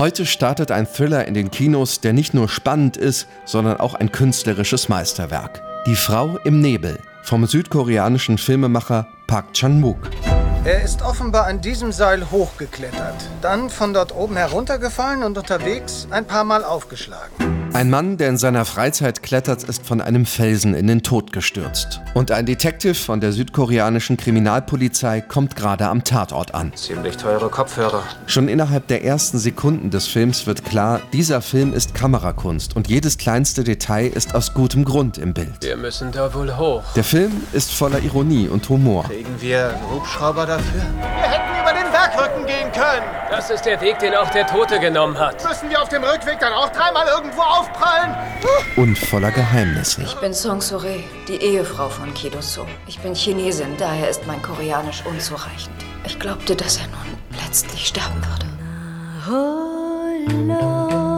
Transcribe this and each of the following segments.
Heute startet ein Thriller in den Kinos, der nicht nur spannend ist, sondern auch ein künstlerisches Meisterwerk. Die Frau im Nebel vom südkoreanischen Filmemacher Park Chan-wook. Er ist offenbar an diesem Seil hochgeklettert, dann von dort oben heruntergefallen und unterwegs ein paar Mal aufgeschlagen. Ein Mann, der in seiner Freizeit klettert, ist von einem Felsen in den Tod gestürzt. Und ein Detective von der südkoreanischen Kriminalpolizei kommt gerade am Tatort an. Ziemlich teure Kopfhörer. Schon innerhalb der ersten Sekunden des Films wird klar, dieser Film ist Kamerakunst und jedes kleinste Detail ist aus gutem Grund im Bild. Wir müssen da wohl hoch. Der Film ist voller Ironie und Humor. Kriegen wir einen Hubschrauber dafür? Wir hätten gehen können. Das ist der Weg, den auch der Tote genommen hat. Müssen wir auf dem Rückweg dann auch dreimal irgendwo aufprallen? Und voller Geheimnisse. Ich bin Song Sore, die Ehefrau von Kido So. Ich bin Chinesin, daher ist mein Koreanisch unzureichend. Ich glaubte, dass er nun letztlich sterben würde.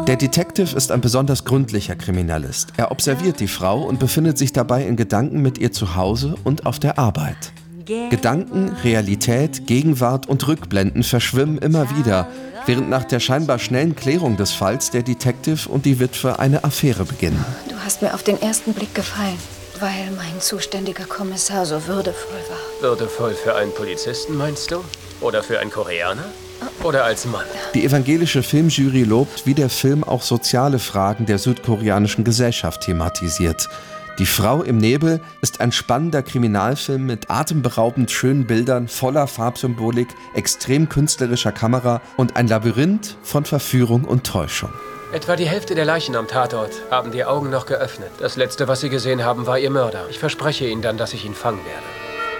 Der Detective ist ein besonders gründlicher Kriminalist. Er observiert die Frau und befindet sich dabei in Gedanken mit ihr zu Hause und auf der Arbeit. Gedanken, Realität, Gegenwart und Rückblenden verschwimmen immer wieder, während nach der scheinbar schnellen Klärung des Falls der Detective und die Witwe eine Affäre beginnen. Du hast mir auf den ersten Blick gefallen, weil mein zuständiger Kommissar so würdevoll war. Würdevoll für einen Polizisten, meinst du? Oder für einen Koreaner? Oder als Mann? Die evangelische Filmjury lobt, wie der Film auch soziale Fragen der südkoreanischen Gesellschaft thematisiert. Die Frau im Nebel ist ein spannender Kriminalfilm mit atemberaubend schönen Bildern, voller Farbsymbolik, extrem künstlerischer Kamera und ein Labyrinth von Verführung und Täuschung. Etwa die Hälfte der Leichen am Tatort haben die Augen noch geöffnet. Das letzte, was sie gesehen haben, war ihr Mörder. Ich verspreche Ihnen dann, dass ich ihn fangen werde.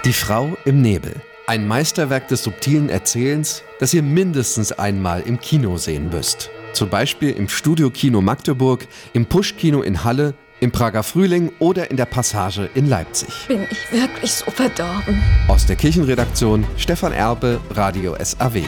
Die Frau im Nebel. Ein Meisterwerk des subtilen Erzählens, das ihr mindestens einmal im Kino sehen müsst. Zum Beispiel im Studio-Kino Magdeburg, im Push-Kino in Halle im Prager Frühling oder in der Passage in Leipzig. Bin ich wirklich so verdorben? Aus der Kirchenredaktion Stefan Erbe, Radio SAW.